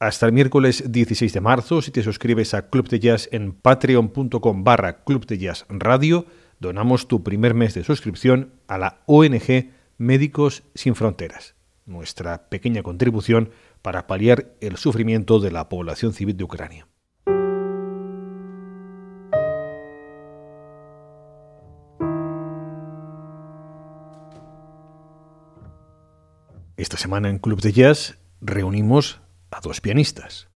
hasta el miércoles 16 de marzo si te suscribes a Club de Jazz en patreon.com barra Club de Jazz Radio. Donamos tu primer mes de suscripción a la ONG Médicos Sin Fronteras, nuestra pequeña contribución para paliar el sufrimiento de la población civil de Ucrania. Esta semana en Club de Jazz reunimos a dos pianistas.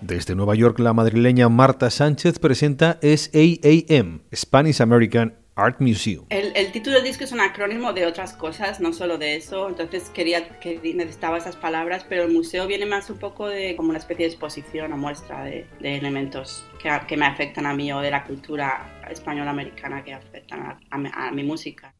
Desde Nueva York, la madrileña Marta Sánchez presenta SAAM, Spanish American Art Museum. El, título del disco es un acrónimo de otras cosas, no solo de eso, entonces quería que necesitaba esas palabras, pero el museo viene más un poco de como una especie de exposición o muestra de, elementos que, que, me afectan a mí o de la cultura española americana que afectan a mi música.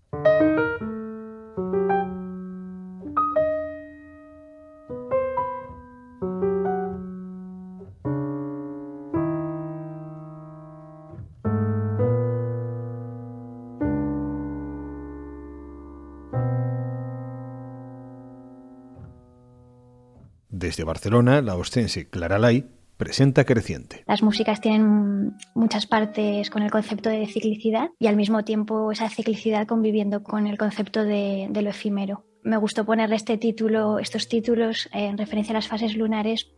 Desde Barcelona, la ostense Clara Lai presenta Creciente. Las músicas tienen muchas partes con el concepto de ciclicidad y al mismo tiempo esa ciclicidad conviviendo con el concepto de, lo efímero. Me gustó ponerle este título, estos títulos en referencia a las fases lunares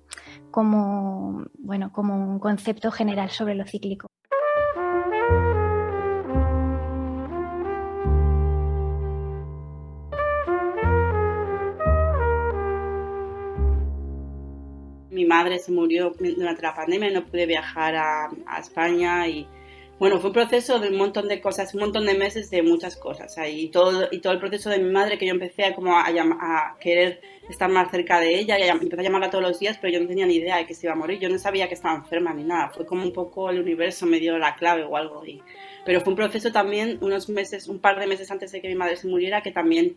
como, bueno, como un concepto general sobre lo cíclico. Mi madre se murió durante la pandemia y no pude viajar a, España y bueno, fue un proceso de un montón de cosas, un montón de meses de muchas cosas. Y todo, y todo el proceso de mi madre que yo empecé a, como a, a querer estar más cerca de ella y empecé a llamarla todos los días, pero yo no tenía ni idea de que se iba a morir. Yo no sabía que estaba enferma ni nada. Fue como un poco el universo me dio la clave o algo. Y, pero fue un proceso también, unos meses, un par de meses antes de que mi madre se muriera, que también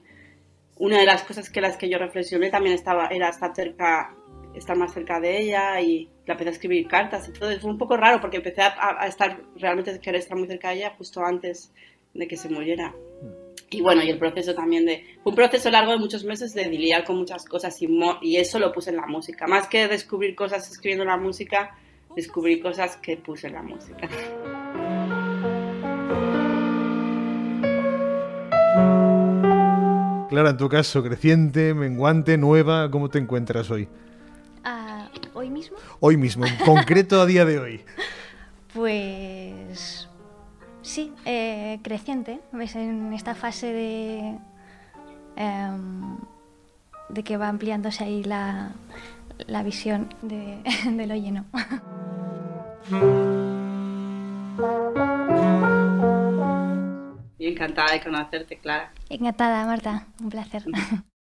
una de las cosas que las que yo reflexioné también estaba, era estar cerca estar más cerca de ella y la empecé a escribir cartas y todo. Fue un poco raro porque empecé a, estar, realmente querer estar muy cerca de ella justo antes de que se muriera. Y bueno, y el proceso también de... Fue un proceso largo de muchos meses de lidiar con muchas cosas y, y eso lo puse en la música. Más que descubrir cosas escribiendo la música, descubrí cosas que puse en la música. Clara, en tu caso, creciente, menguante, nueva, ¿cómo te encuentras hoy? ¿Hoy mismo? Hoy mismo, en concreto a día de hoy. Pues sí, eh, creciente. ¿Ves? En esta fase de, em, de que va ampliándose ahí la, la visión de, de lo lleno. Y encantada de conocerte, Clara. Encantada, Marta. Un placer.